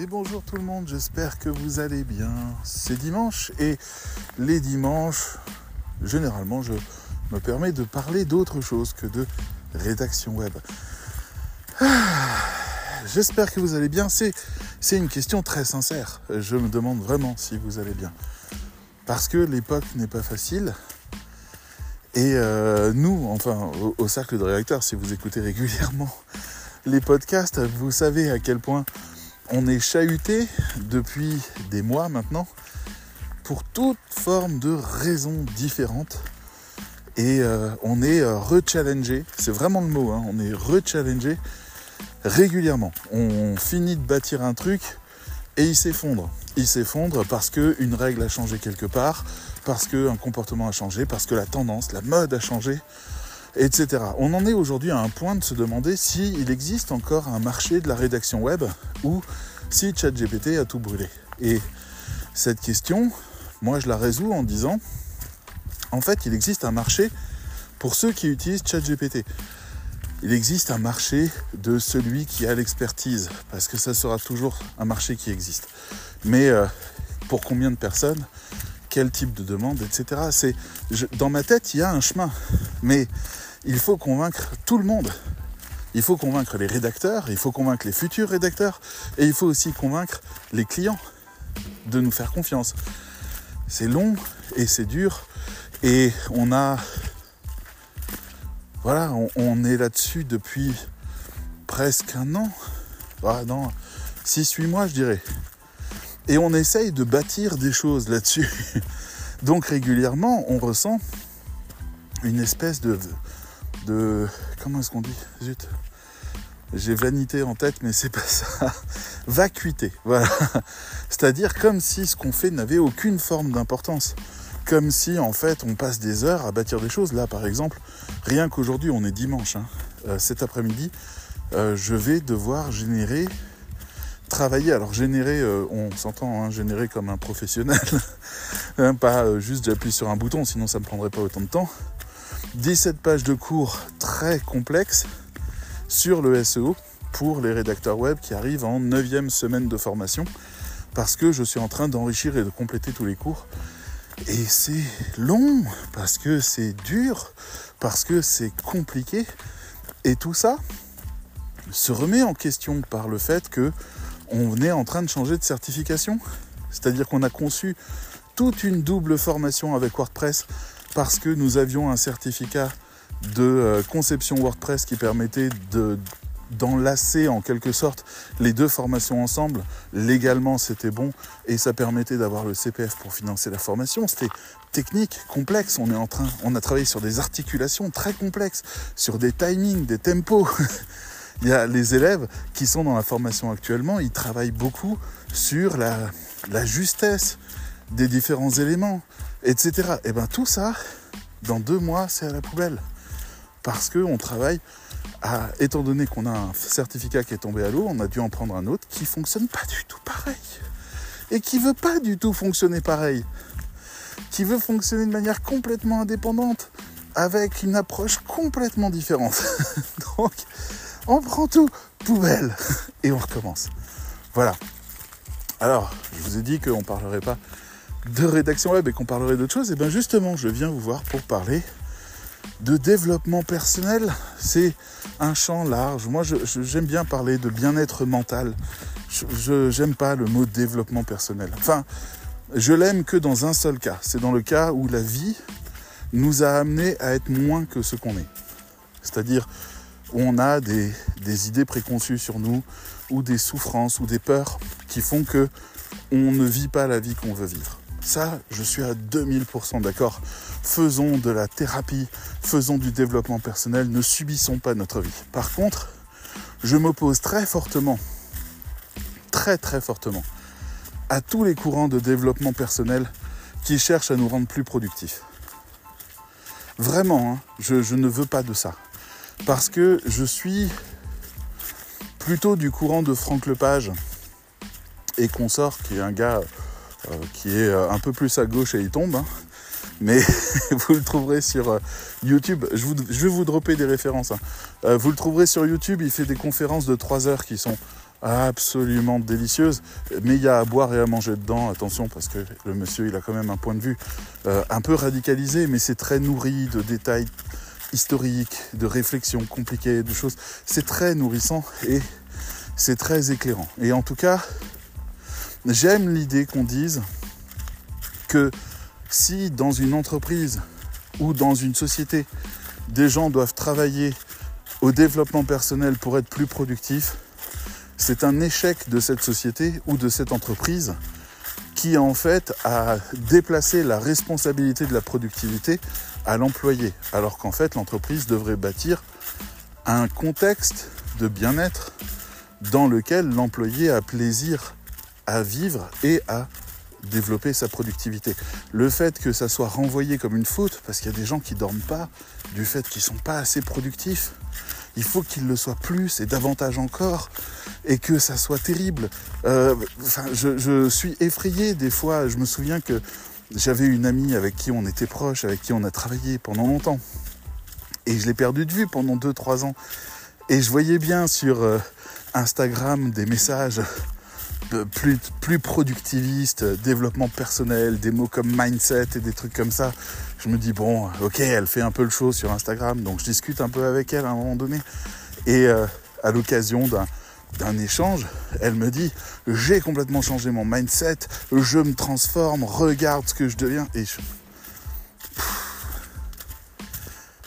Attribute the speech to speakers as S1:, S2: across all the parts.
S1: et bonjour tout le monde, j'espère que vous allez bien. C'est dimanche et les dimanches, généralement, je me permets de parler d'autre chose que de rédaction web. Ah, j'espère que vous allez bien. C'est, une question très sincère. Je me demande vraiment si vous allez bien. Parce que l'époque n'est pas facile. Et euh, nous, enfin, au, au cercle de rédacteurs, si vous écoutez régulièrement les podcasts, vous savez à quel point on est chahuté depuis des mois maintenant pour toute forme de raisons différentes. Et euh, on est euh, rechallengé, c'est vraiment le mot, hein, on est rechallengé régulièrement. On finit de bâtir un truc et il s'effondre. Il s'effondre parce qu'une règle a changé quelque part, parce qu'un comportement a changé, parce que la tendance, la mode a changé, etc. On en est aujourd'hui à un point de se demander s'il existe encore un marché de la rédaction web ou si ChatGPT a tout brûlé. Et cette question, moi je la résous en disant, en fait il existe un marché pour ceux qui utilisent ChatGPT. Il existe un marché de celui qui a l'expertise, parce que ça sera toujours un marché qui existe. Mais euh, pour combien de personnes, quel type de demande, etc. C'est, dans ma tête, il y a un chemin, mais il faut convaincre tout le monde. Il faut convaincre les rédacteurs, il faut convaincre les futurs rédacteurs, et il faut aussi convaincre les clients de nous faire confiance. C'est long et c'est dur, et on a... Voilà, on, est là-dessus depuis presque un an. Ah non, 6-8 mois je dirais. Et on essaye de bâtir des choses là-dessus. Donc régulièrement, on ressent une espèce de, comment est-ce qu'on dit? Zut. J'ai vanité en tête, mais c'est pas ça. Vacuité, voilà. C'est-à-dire comme si ce qu'on fait n'avait aucune forme d'importance. Comme si en fait on passe des heures à bâtir des choses. Là par exemple, rien qu'aujourd'hui, on est dimanche, hein. euh, cet après-midi, euh, je vais devoir générer, travailler. Alors générer, euh, on s'entend, hein, générer comme un professionnel, hein, pas juste j'appuie sur un bouton, sinon ça me prendrait pas autant de temps. 17 pages de cours très complexes sur le SEO pour les rédacteurs web qui arrivent en 9 semaine de formation parce que je suis en train d'enrichir et de compléter tous les cours. Et c'est long parce que c'est dur, parce que c'est compliqué. Et tout ça se remet en question par le fait que on est en train de changer de certification. C'est-à-dire qu'on a conçu toute une double formation avec WordPress parce que nous avions un certificat de euh, conception WordPress qui permettait de d'enlacer en quelque sorte les deux formations ensemble. Légalement, c'était bon et ça permettait d'avoir le CPF pour financer la formation. C'était technique, complexe. On est en train, on a travaillé sur des articulations très complexes, sur des timings, des tempos. Il y a les élèves qui sont dans la formation actuellement, ils travaillent beaucoup sur la justesse des différents éléments, etc. Et bien tout ça, dans deux mois, c'est à la poubelle. Parce qu'on travaille étant donné qu'on a un certificat qui est tombé à l'eau, on a dû en prendre un autre qui fonctionne pas du tout pareil. Et qui veut pas du tout fonctionner pareil. Qui veut fonctionner de manière complètement indépendante, avec une approche complètement différente. Donc, on prend tout, poubelle, et on recommence. Voilà. Alors, je vous ai dit qu'on ne parlerait pas de rédaction web et qu'on parlerait d'autre chose, et bien justement, je viens vous voir pour parler de développement personnel. C'est un champ large. Moi, j'aime bien parler de bien-être mental. Je n'aime pas le mot développement personnel. Enfin, je l'aime que dans un seul cas. C'est dans le cas où la vie nous a amené à être moins que ce qu'on est. C'est-à-dire où on a des, des idées préconçues sur nous, ou des souffrances, ou des peurs qui font que on ne vit pas la vie qu'on veut vivre. Ça, je suis à 2000% d'accord. Faisons de la thérapie, faisons du développement personnel, ne subissons pas notre vie. Par contre, je m'oppose très fortement, très très fortement, à tous les courants de développement personnel qui cherchent à nous rendre plus productifs. Vraiment, hein, je, je ne veux pas de ça. Parce que je suis plutôt du courant de Franck Lepage et consort, qui est un gars qui est euh, un peu plus à gauche et il tombe. Hein. Mais vous le trouverez sur euh, YouTube. Je, vais vous dropper des références. Hein. vous le trouverez sur YouTube. Il fait des conférences de 3 heures qui sont absolument délicieuses, mais il y a à boire et à manger dedans, attention, parce que le monsieur, il a quand même un point de vue euh, un peu radicalisé, mais c'est très nourri de détails historiques, de réflexions compliquées, de choses. C'est très nourrissant et c'est très éclairant. Et en tout cas, j'aime l'idée qu'on dise que si dans une entreprise ou dans une société, des gens doivent travailler au développement personnel pour être plus productifs, c'est un échec de cette société ou de cette entreprise qui en fait a déplacé la responsabilité de la productivité à l'employé, alors qu'en fait l'entreprise devrait bâtir un contexte de bien-être dans lequel l'employé a plaisir à vivre et à développer sa productivité. Le fait que ça soit renvoyé comme une faute, parce qu'il y a des gens qui dorment pas, du fait qu'ils sont pas assez productifs, il faut qu'ils le soient plus et davantage encore, et que ça soit terrible. Euh, enfin, je, suis effrayé des fois. Je me souviens que j'avais une amie avec qui on était proche, avec qui on a travaillé pendant longtemps, et je l'ai perdue de vue pendant 2-3 ans. Et je voyais bien sur euh, Instagram des messages plus, plus productiviste, développement personnel, des mots comme mindset et des trucs comme ça. Je me dis, bon, ok, elle fait un peu le show sur Instagram, donc je discute un peu avec elle à un moment donné. Et euh, à l'occasion d'un, d'un échange, elle me dit, j'ai complètement changé mon mindset, je me transforme, regarde ce que je deviens. Et je...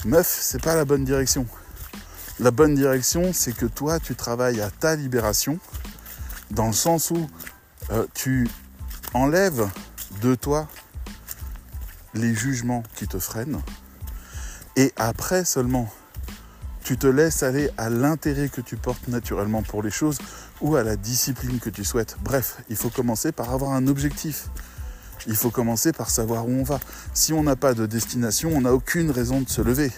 S1: Meuf, c'est pas la bonne direction. La bonne direction, c'est que toi, tu travailles à ta libération dans le sens où euh, tu enlèves de toi les jugements qui te freinent, et après seulement, tu te laisses aller à l'intérêt que tu portes naturellement pour les choses ou à la discipline que tu souhaites. Bref, il faut commencer par avoir un objectif. Il faut commencer par savoir où on va. Si on n'a pas de destination, on n'a aucune raison de se lever,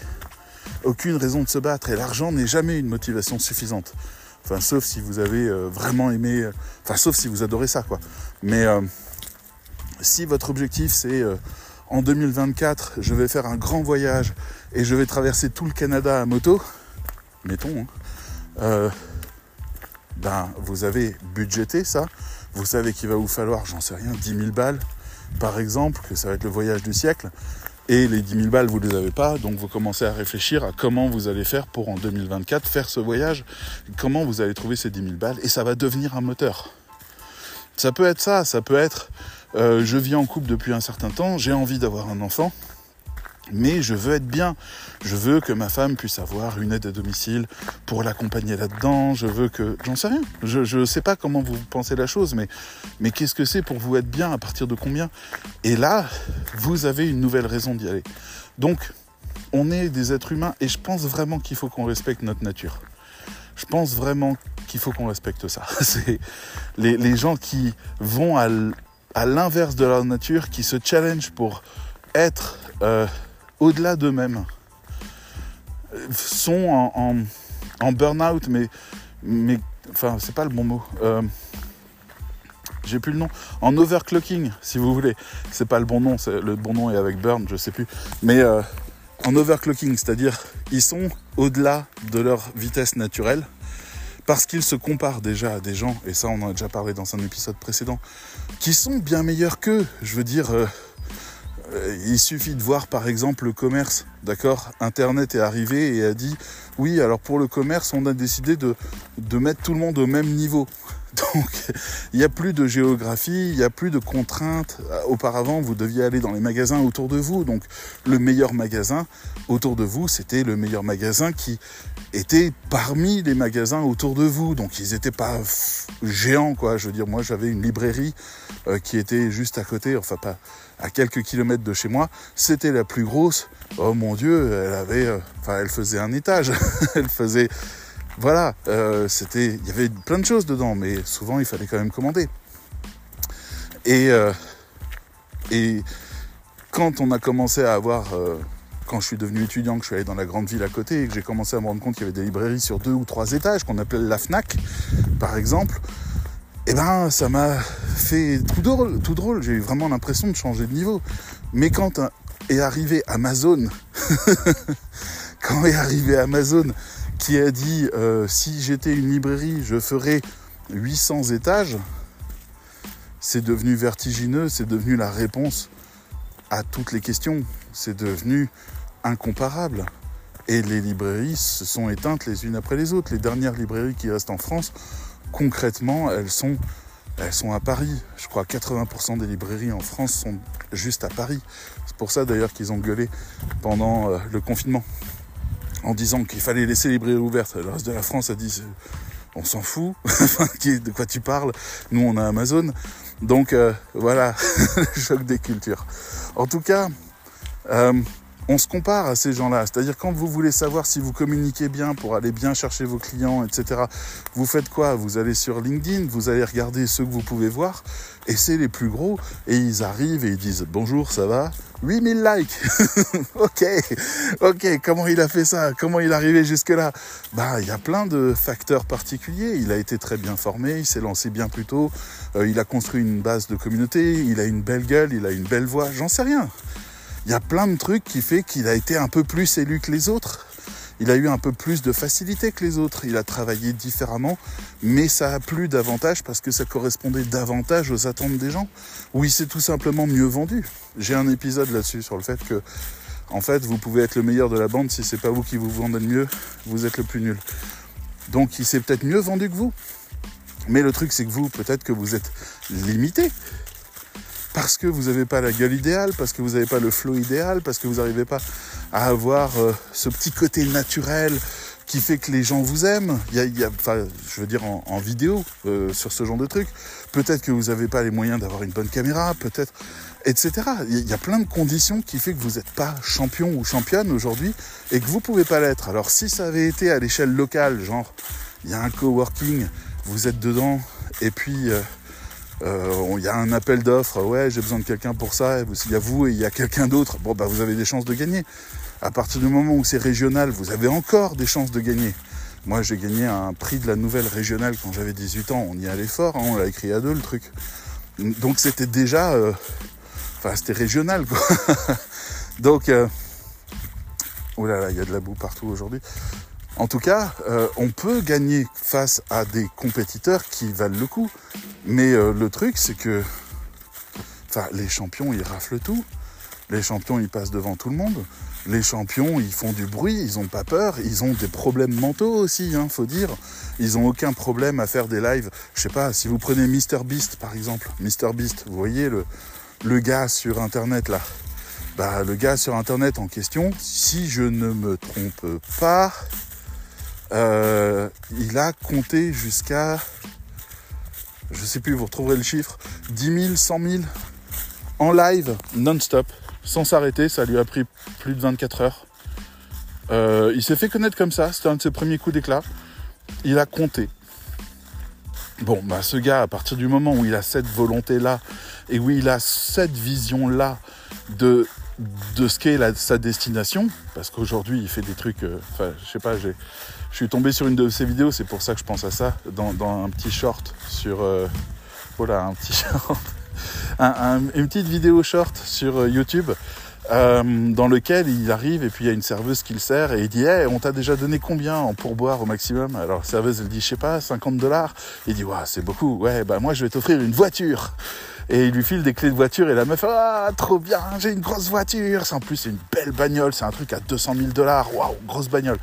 S1: aucune raison de se battre, et l'argent n'est jamais une motivation suffisante. Enfin, sauf si vous avez euh, vraiment aimé. Euh, enfin, sauf si vous adorez ça, quoi. Mais euh, si votre objectif c'est en 2024, je vais faire un grand voyage et je vais traverser tout le Canada à moto, mettons, hein, ben vous avez budgété ça. Vous savez qu'il va vous falloir, j'en sais rien, 10 000 balles, par exemple, que ça va être le voyage du siècle. Et les 10 000 balles, vous ne les avez pas, donc vous commencez à réfléchir à comment vous allez faire pour en 2024 faire ce voyage, comment vous allez trouver ces 10 000 balles, et ça va devenir un moteur. Ça peut être ça, ça peut être euh, je vis en couple depuis un certain temps, j'ai envie d'avoir un enfant, mais je veux être bien. Je veux que ma femme puisse avoir une aide à domicile pour l'accompagner là-dedans. Je veux que... J'en sais rien. Je ne sais pas comment vous pensez la chose, mais, qu'est-ce que c'est pour vous être bien? À partir de combien? Et là, vous avez une nouvelle raison d'y aller. Donc, on est des êtres humains et je pense vraiment qu'il faut qu'on respecte notre nature. Je pense vraiment qu'il faut qu'on respecte ça. C'est les, gens qui vont à l'inverse de leur nature, qui se challenge pour être... Euh, au-delà d'eux-mêmes, sont en, burn-out, mais, mais, enfin, c'est pas le bon mot. Euh, j'ai plus le nom. En overclocking, si vous voulez. C'est pas le bon nom, le bon nom est avec burn, je sais plus. Mais euh, en overclocking, c'est-à-dire ils sont au-delà de leur vitesse naturelle parce qu'ils se comparent déjà à des gens, et ça on en a déjà parlé dans un épisode précédent, qui sont bien meilleurs qu'eux. Je veux dire, euh, il suffit de voir par exemple le commerce, d'accord? Internet est arrivé et a dit oui, alors pour le commerce, on a décidé de, de mettre tout le monde au même niveau. Donc il n'y a plus de géographie, il n'y a plus de contraintes. Auparavant, vous deviez aller dans les magasins autour de vous. Donc le meilleur magasin autour de vous, c'était le meilleur magasin qui était parmi les magasins autour de vous. Donc ils n'étaient pas géants, quoi. Je veux dire, moi j'avais une librairie euh, qui était juste à côté, enfin pas à quelques kilomètres de chez moi. C'était la plus grosse. Oh mon Dieu, elle avait, euh, elle faisait un étage. elle faisait voilà, euh, c'était, il y avait plein de choses dedans, mais souvent il fallait quand même commander. Et, et quand on a commencé à avoir, quand je suis devenu étudiant, que je suis allé dans la grande ville à côté et que j'ai commencé à me rendre compte qu'il y avait des librairies sur deux ou trois étages qu'on appelait la Fnac, par exemple, eh ben ça m'a fait tout drôle, tout drôle. J'ai eu vraiment l'impression de changer de niveau. Mais quand est arrivé Amazon, quand est arrivé Amazon qui a dit euh, si j'étais une librairie, je ferais 800 étages, c'est devenu vertigineux, c'est devenu la réponse à toutes les questions, c'est devenu incomparable. Et les librairies se sont éteintes les unes après les autres. Les dernières librairies qui restent en France, concrètement, elles sont, elles sont à Paris. Je crois que 80% des librairies en France sont juste à Paris. C'est pour ça d'ailleurs qu'ils ont gueulé pendant euh, le confinement en disant qu'il fallait laisser les librairies ouvertes. Le reste de la France a dit on s'en fout, de quoi tu parles? Nous on a Amazon. Donc euh, voilà, choc des cultures. En tout cas, euh, on se compare à ces gens-là. C'est-à-dire quand vous voulez savoir si vous communiquez bien pour aller bien chercher vos clients, etc., vous faites quoi? Vous allez sur LinkedIn, vous allez regarder ceux que vous pouvez voir, et c'est les plus gros, et ils arrivent et ils disent bonjour, ça va? 8000 likes Ok, ok, comment il a fait ça? Comment il est arrivé jusque-là? Bah, il y a plein de facteurs particuliers. Il a été très bien formé, il s'est lancé bien plus tôt, euh, il a construit une base de communauté, il a une belle gueule, il a une belle voix, j'en sais rien il y a plein de trucs qui fait qu'il a été un peu plus élu que les autres. Il a eu un peu plus de facilité que les autres. Il a travaillé différemment, mais ça a plu davantage parce que ça correspondait davantage aux attentes des gens. Ou il s'est tout simplement mieux vendu. J'ai un épisode là-dessus sur le fait que, en fait, vous pouvez être le meilleur de la bande si c'est pas vous qui vous vendez le mieux, vous êtes le plus nul. Donc il s'est peut-être mieux vendu que vous. Mais le truc, c'est que vous, peut-être que vous êtes limité parce que vous n'avez pas la gueule idéale, parce que vous n'avez pas le flow idéal, parce que vous n'arrivez pas à avoir euh, ce petit côté naturel qui fait que les gens vous aiment. Il y a, enfin, je veux dire en, vidéo euh, sur ce genre de truc. Peut-être que vous n'avez pas les moyens d'avoir une bonne caméra, peut-être, etc. Il y a plein de conditions qui fait que vous n'êtes pas champion ou championne aujourd'hui et que vous pouvez pas l'être. Alors si ça avait été à l'échelle locale, genre il y a un coworking, vous êtes dedans et puis euh, euh, il y a un appel d'offres, ouais, j'ai besoin de quelqu'un pour ça, il y a vous et il y a quelqu'un d'autre, bon, bah, vous avez des chances de gagner. À partir du moment où c'est régional, vous avez encore des chances de gagner. Moi, j'ai gagné un prix de la nouvelle régionale quand j'avais 18 ans. On y allait fort, hein, on l'a écrit à deux, le truc. Donc, c'était déjà. Euh, enfin, c'était régional, quoi. Donc. Euh, oh là là, il y a de la boue partout aujourd'hui. En tout cas, euh, on peut gagner face à des compétiteurs qui valent le coup. Mais euh, le truc, c'est que enfin, les champions, ils raflent tout. Les champions, ils passent devant tout le monde. Les champions, ils font du bruit, ils n'ont pas peur, ils ont des problèmes mentaux aussi, hein, faut dire. Ils n'ont aucun problème à faire des lives. Je sais pas, si vous prenez MrBeast par exemple, MrBeast, vous voyez le, le gars sur internet là. Bah, le gars sur internet en question, si je ne me trompe pas, euh, il a compté jusqu'à, je sais plus, vous retrouverez le chiffre, 10 000, 100 000 en live non-stop, sans s'arrêter. Ça lui a pris plus de 24 heures. Euh, il s'est fait connaître comme ça, c'était un de ses premiers coups d'éclat. Il a compté. Bon, bah ce gars, à partir du moment où il a cette volonté-là et où il a cette vision-là de, de ce qu'est sa destination, parce qu'aujourd'hui il fait des trucs, euh, enfin, je sais pas, j'ai je suis tombé sur une de ces vidéos, c'est pour ça que je pense à ça, dans, un petit short sur... Euh, voilà, un petit short. une petite vidéo short sur euh, YouTube. Euh, dans lequel il arrive et puis il y a une serveuse qui le sert et il dit hey, on t'a déjà donné combien en pourboire au maximum? Alors la serveuse elle dit je sais pas 50 dollars. Il dit ouais c'est beaucoup. Ouais bah moi je vais t'offrir une voiture. Et il lui file des clés de voiture et la meuf ah trop bien j'ai une grosse voiture. C'est en plus c'est une belle bagnole c'est un truc à 200 000 dollars. Waouh grosse bagnole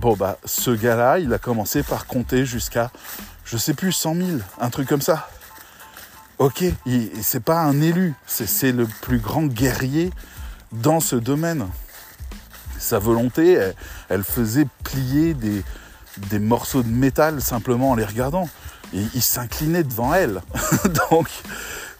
S1: Bon, bah, ce gars-là, il a commencé par compter jusqu'à, je sais plus, 100 000, un truc comme ça. Ok, c'est pas un élu, c'est le plus grand guerrier dans ce domaine. Sa volonté, elle, faisait plier des, morceaux de métal simplement en les regardant. Et il s'inclinait devant elle. Donc,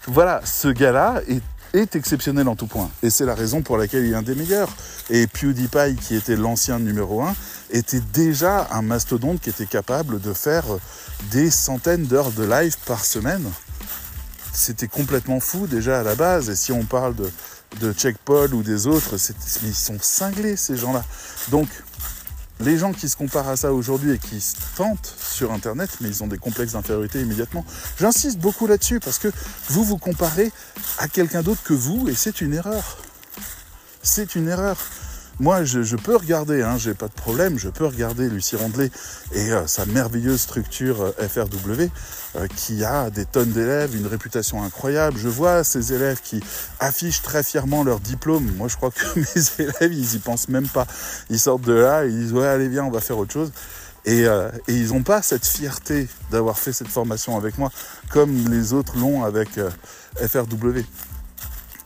S1: voilà, ce gars-là est est exceptionnel en tout point. Et c'est la raison pour laquelle il est un des meilleurs. Et PewDiePie, qui était l'ancien numéro 1, était déjà un mastodonte qui était capable de faire des centaines d'heures de live par semaine. C'était complètement fou déjà à la base. Et si on parle de, de Check Paul ou des autres, ils sont cinglés ces gens-là. Donc les gens qui se comparent à ça aujourd'hui et qui se tentent sur Internet, mais ils ont des complexes d'infériorité immédiatement. J'insiste beaucoup là-dessus parce que vous vous comparez à quelqu'un d'autre que vous et c'est une erreur. C'est une erreur. Moi, je, peux regarder, hein, j'ai pas de problème, je peux regarder Lucie Rondelet et euh, sa merveilleuse structure euh, FRW euh, qui a des tonnes d'élèves, une réputation incroyable. Je vois ces élèves qui affichent très fièrement leur diplôme. Moi, je crois que mes élèves, ils y pensent même pas. Ils sortent de là, ils disent ouais, allez viens, on va faire autre chose. Et, et ils n'ont pas cette fierté d'avoir fait cette formation avec moi, comme les autres l'ont avec FRW.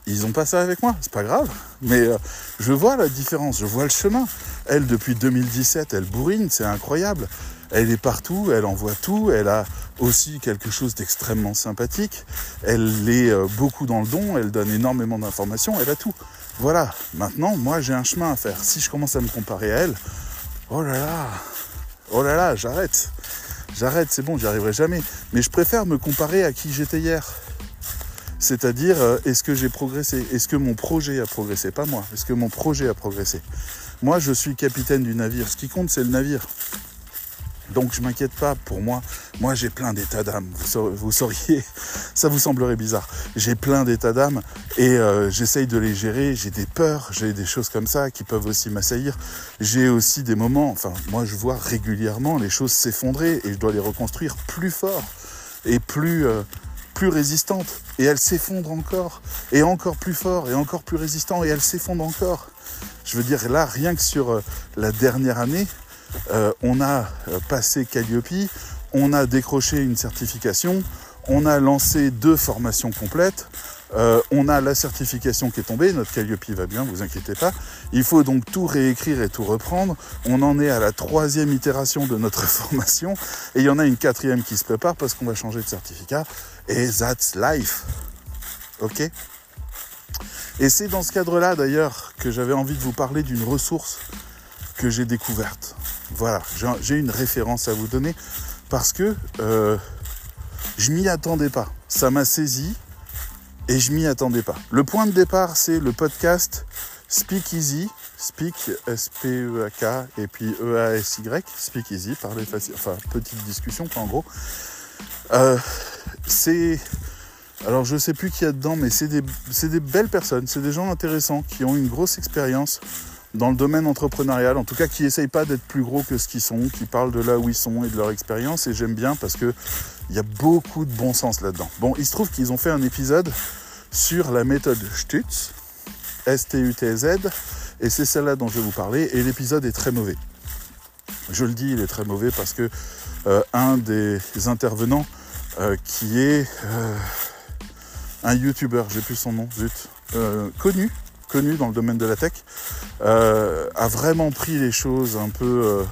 S1: Ils ont pas ça avec moi, c'est pas grave. Mais euh, je vois la différence, je vois le chemin. Elle, depuis 2017, elle bourrine, c'est incroyable. Elle est partout, elle envoie tout, elle a aussi quelque chose d'extrêmement sympathique. Elle est euh, beaucoup dans le don, elle donne énormément d'informations, elle a tout. Voilà, maintenant, moi j'ai un chemin à faire. Si je commence à me comparer à elle, oh là là, oh là là, j'arrête. J'arrête, c'est bon, j'y arriverai jamais. Mais je préfère me comparer à qui j'étais hier. C'est-à-dire, euh, est-ce que j'ai progressé? Est-ce que mon projet a progressé? Pas moi. Est-ce que mon projet a progressé? Moi, je suis capitaine du navire. Ce qui compte, c'est le navire. Donc je m'inquiète pas pour moi. Moi j'ai plein d'états d'âme. Vous, sauriez, ça vous semblerait bizarre. J'ai plein d'états d'âme et euh, j'essaye de les gérer. J'ai des peurs, j'ai des choses comme ça qui peuvent aussi m'assaillir. J'ai aussi des moments, enfin moi je vois régulièrement les choses s'effondrer et je dois les reconstruire plus fort et plus, euh, plus résistante et elle s'effondre encore et encore plus fort et encore plus résistant et elle s'effondre encore. Je veux dire là rien que sur euh, la dernière année, euh, on a euh, passé Calliope, on a décroché une certification, on a lancé deux formations complètes, euh, on a la certification qui est tombée, notre Calliope va bien, vous inquiétez pas. Il faut donc tout réécrire et tout reprendre. On en est à la troisième itération de notre formation et il y en a une quatrième qui se prépare parce qu'on va changer de certificat. Et that's life. Ok? Et c'est dans ce cadre-là d'ailleurs que j'avais envie de vous parler d'une ressource que j'ai découverte. Voilà, j'ai une référence à vous donner parce que euh, je m'y attendais pas. Ça m'a saisi, et je m'y attendais pas. Le point de départ, c'est le podcast Speak Easy, Speak S-P-E-A-K et puis E-A-S-Y, Speak Easy, parler facile, enfin petite discussion quoi en gros. Euh, c'est alors je sais plus qui y a dedans, mais c'est des, des belles personnes, c'est des gens intéressants qui ont une grosse expérience dans le domaine entrepreneurial, en tout cas qui essayent pas d'être plus gros que ce qu'ils sont, qui parlent de là où ils sont et de leur expérience, et j'aime bien parce que il y a beaucoup de bon sens là-dedans. Bon, il se trouve qu'ils ont fait un épisode sur la méthode Stutz, S-T-U-T-Z, et c'est celle-là dont je vais vous parler, et l'épisode est très mauvais. Je le dis, il est très mauvais parce que euh, un des intervenants euh, qui est euh, un youtubeur, j'ai plus son nom, zut, connu, connu dans le domaine de la tech, euh, a vraiment pris les choses un peu, euh,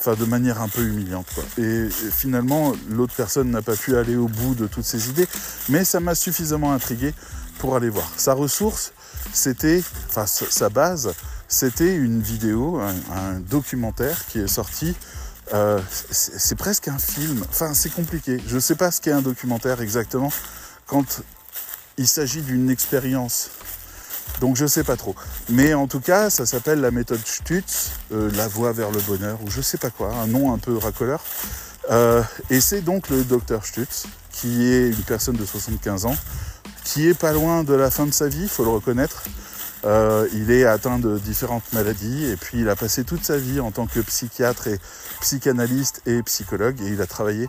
S1: enfin de manière un peu humiliante. Et, finalement, l'autre personne n'a pas pu aller au bout de toutes ses idées, mais ça m'a suffisamment intrigué pour aller voir. Sa ressource, c'était, enfin sa base, c'était une vidéo, un, documentaire qui est sorti. Euh, c'est presque un film. Enfin, c'est compliqué. Je ne sais pas ce qu'est un documentaire exactement quand il s'agit d'une expérience donc je sais pas trop. Mais en tout cas, ça s'appelle la méthode Stutz, euh, la voie vers le bonheur, ou je sais pas quoi, un nom un peu racoleur. Euh, et c'est donc le docteur Stutz, qui est une personne de 75 ans, qui est pas loin de la fin de sa vie, il faut le reconnaître. Euh, il est atteint de différentes maladies et puis il a passé toute sa vie en tant que psychiatre et psychanalyste et psychologue et il a travaillé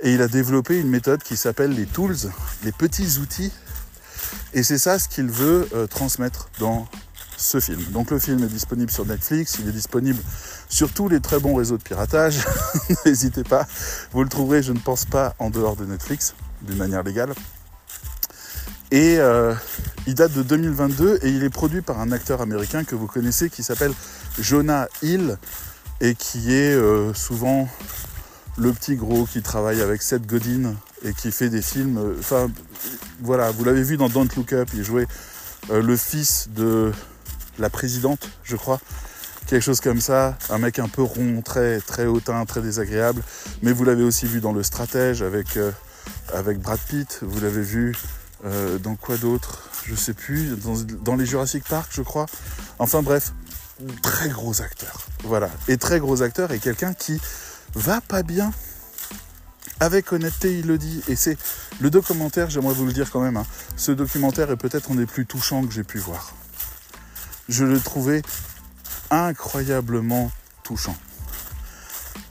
S1: et il a développé une méthode qui s'appelle les tools, les petits outils et c'est ça ce qu'il veut euh, transmettre dans ce film. Donc le film est disponible sur Netflix, il est disponible sur tous les très bons réseaux de piratage. N'hésitez pas, vous le trouverez, je ne pense pas, en dehors de Netflix, d'une manière légale. Et euh, il date de 2022 et il est produit par un acteur américain que vous connaissez qui s'appelle Jonah Hill et qui est euh, souvent le petit gros qui travaille avec Seth Godin et qui fait des films. Enfin, voilà, vous l'avez vu dans Don't Look Up, il jouait euh, le fils de la présidente, je crois. Quelque chose comme ça, un mec un peu rond, très, très hautain, très désagréable. Mais vous l'avez aussi vu dans Le Stratège avec, euh, avec Brad Pitt. Vous l'avez vu euh, dans quoi d'autre Je sais plus. Dans, dans, les Jurassic Park, je crois. Enfin bref, très gros acteur. Voilà. Et très gros acteur et quelqu'un qui va pas bien avec honnêteté, il le dit. Et c'est le documentaire, j'aimerais vous le dire quand même. Hein. ce documentaire est peut-être un des plus touchants que j'ai pu voir. Je le trouvais incroyablement touchant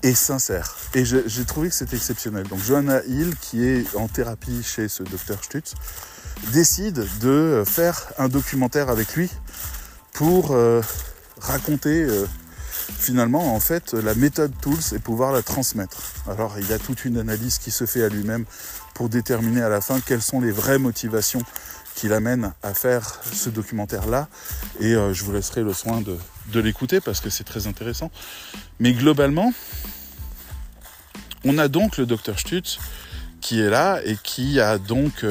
S1: et sincère. Et j'ai trouvé que c'était exceptionnel. Donc Johanna Hill, qui est en thérapie chez ce docteur Stutz, décide de faire un documentaire avec lui pour euh, raconter euh, finalement en fait la méthode Tools et pouvoir la transmettre. Alors il y a toute une analyse qui se fait à lui-même pour déterminer à la fin quelles sont les vraies motivations qui l'amènent à faire ce documentaire-là. Et euh, je vous laisserai le soin de, l'écouter parce que c'est très intéressant. Mais globalement, on a donc le docteur Stutz qui est là et qui a donc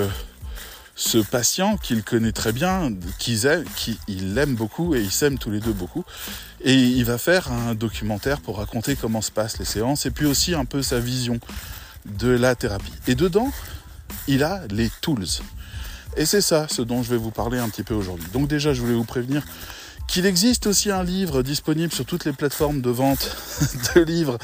S1: ce patient qu'il connaît très bien, qu'il aime, qu'il l'aime beaucoup et ils s'aiment tous les deux beaucoup. Et il va faire un documentaire pour raconter comment se passent les séances et puis aussi un peu sa vision de la thérapie. Et dedans, il a les tools. Et c'est ça ce dont je vais vous parler un petit peu aujourd'hui. Donc déjà, je voulais vous prévenir qu'il existe aussi un livre disponible sur toutes les plateformes de vente de livres,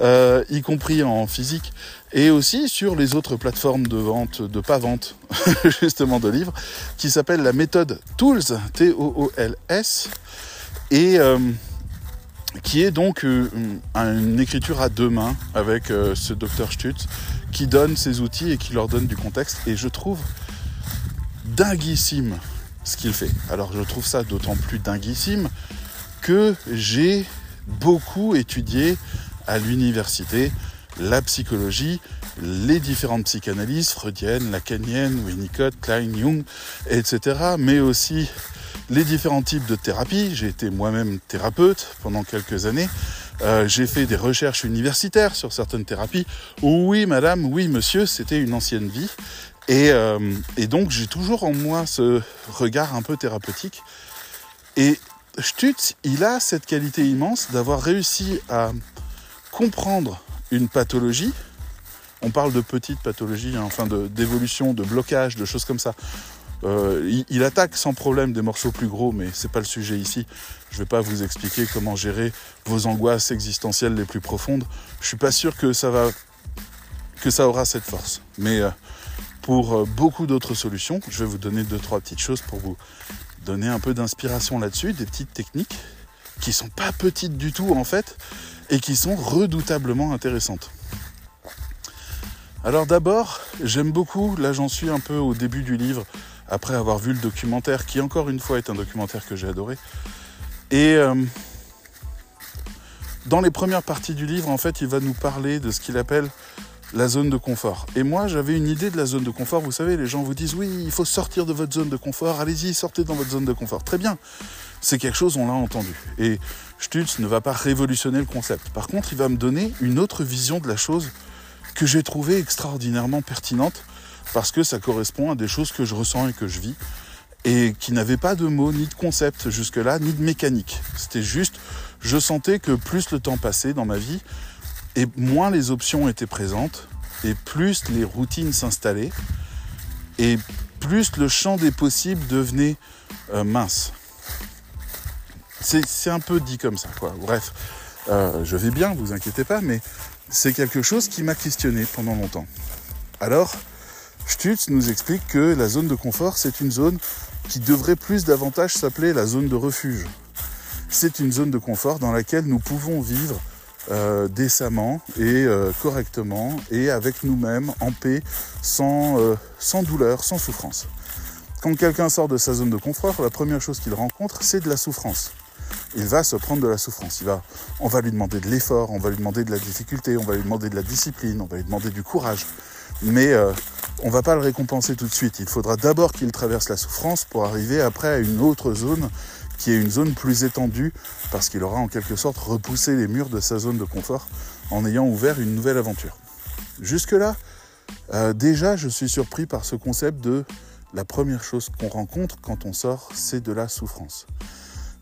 S1: euh, y compris en physique, et aussi sur les autres plateformes de vente, de pas vente, justement de livres, qui s'appelle la méthode Tools, T-O-O-L-S, et euh, qui est donc euh, une écriture à deux mains avec ce docteur Stutz, qui donne ses outils et qui leur donne du contexte, et je trouve dinguissime ce qu'il fait. Alors je trouve ça d'autant plus dinguissime que j'ai beaucoup étudié à l'université la psychologie, les différentes psychanalyses, freudiennes, lacaniennes, Winnicott, Klein, Jung, etc. Mais aussi les différents types de thérapie. J'ai été moi-même thérapeute pendant quelques années. Euh, j'ai fait des recherches universitaires sur certaines thérapies. Oui, madame, oui, monsieur, c'était une ancienne vie. Euh, et, donc j'ai toujours en moi ce regard un peu thérapeutique. Et Stutz, il a cette qualité immense d'avoir réussi à comprendre une pathologie. On parle de petites pathologies, hein, enfin d'évolution, de, blocage, de choses comme ça. Euh, il, attaque sans problème des morceaux plus gros, mais c'est pas le sujet ici. Je vais pas vous expliquer comment gérer vos angoisses existentielles les plus profondes. Je suis pas sûr que ça va, que ça aura cette force. Mais euh, pour euh, beaucoup d'autres solutions. Je vais vous donner deux, trois petites choses pour vous donner un peu d'inspiration là-dessus, des petites techniques qui sont pas petites du tout en fait et qui sont redoutablement intéressantes. Alors d'abord, j'aime beaucoup, là j'en suis un peu au début du livre, après avoir vu le documentaire, qui encore une fois est un documentaire que j'ai adoré. Et euh, dans les premières parties du livre, en fait, il va nous parler de ce qu'il appelle la zone de confort. Et moi, j'avais une idée de la zone de confort. Vous savez, les gens vous disent oui, il faut sortir de votre zone de confort. Allez-y, sortez dans votre zone de confort. Très bien. C'est quelque chose, on l'a entendu. Et Stutz ne va pas révolutionner le concept. Par contre, il va me donner une autre vision de la chose que j'ai trouvée extraordinairement pertinente parce que ça correspond à des choses que je ressens et que je vis et qui n'avaient pas de mots ni de concept jusque-là, ni de mécanique. C'était juste, je sentais que plus le temps passait dans ma vie, et moins les options étaient présentes, et plus les routines s'installaient, et plus le champ des possibles devenait euh, mince. C'est un peu dit comme ça, quoi. Bref, euh, je vais bien, vous inquiétez pas, mais c'est quelque chose qui m'a questionné pendant longtemps. Alors, Stutz nous explique que la zone de confort, c'est une zone qui devrait plus davantage s'appeler la zone de refuge. C'est une zone de confort dans laquelle nous pouvons vivre euh, décemment et euh, correctement et avec nous-mêmes en paix, sans, euh, sans douleur, sans souffrance. Quand quelqu'un sort de sa zone de confort, la première chose qu'il rencontre, c'est de la souffrance. Il va se prendre de la souffrance. Il va, on va lui demander de l'effort, on va lui demander de la difficulté, on va lui demander de la discipline, on va lui demander du courage. Mais on ne va pas le récompenser tout de suite. Il faudra d'abord qu'il traverse la souffrance pour arriver après à une autre zone qui est une zone plus étendue, parce qu'il aura en quelque sorte repoussé les murs de sa zone de confort en ayant ouvert une nouvelle aventure. Jusque-là, euh, déjà, je suis surpris par ce concept de la première chose qu'on rencontre quand on sort, c'est de la souffrance.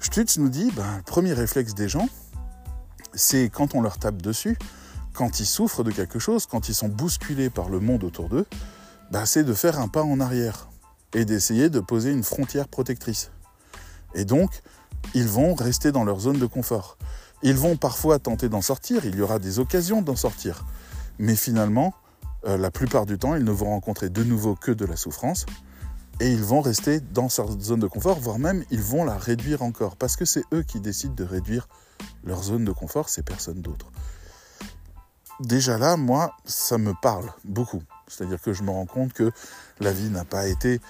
S1: Stutz nous dit, ben, le premier réflexe des gens, c'est quand on leur tape dessus, quand ils souffrent de quelque chose, quand ils sont bousculés par le monde autour d'eux, ben, c'est de faire un pas en arrière et d'essayer de poser une frontière protectrice. Et donc, ils vont rester dans leur zone de confort. Ils vont parfois tenter d'en sortir, il y aura des occasions d'en sortir. Mais finalement, euh, la plupart du temps, ils ne vont rencontrer de nouveau que de la souffrance. et ils vont rester dans leur zone de confort, voire même ils vont la réduire encore, parce que c'est eux qui décident de réduire leur zone de confort, c'est personne d'autre. Déjà là, moi, ça me parle beaucoup. C'est-à-dire que je me rends compte que la vie n'a pas été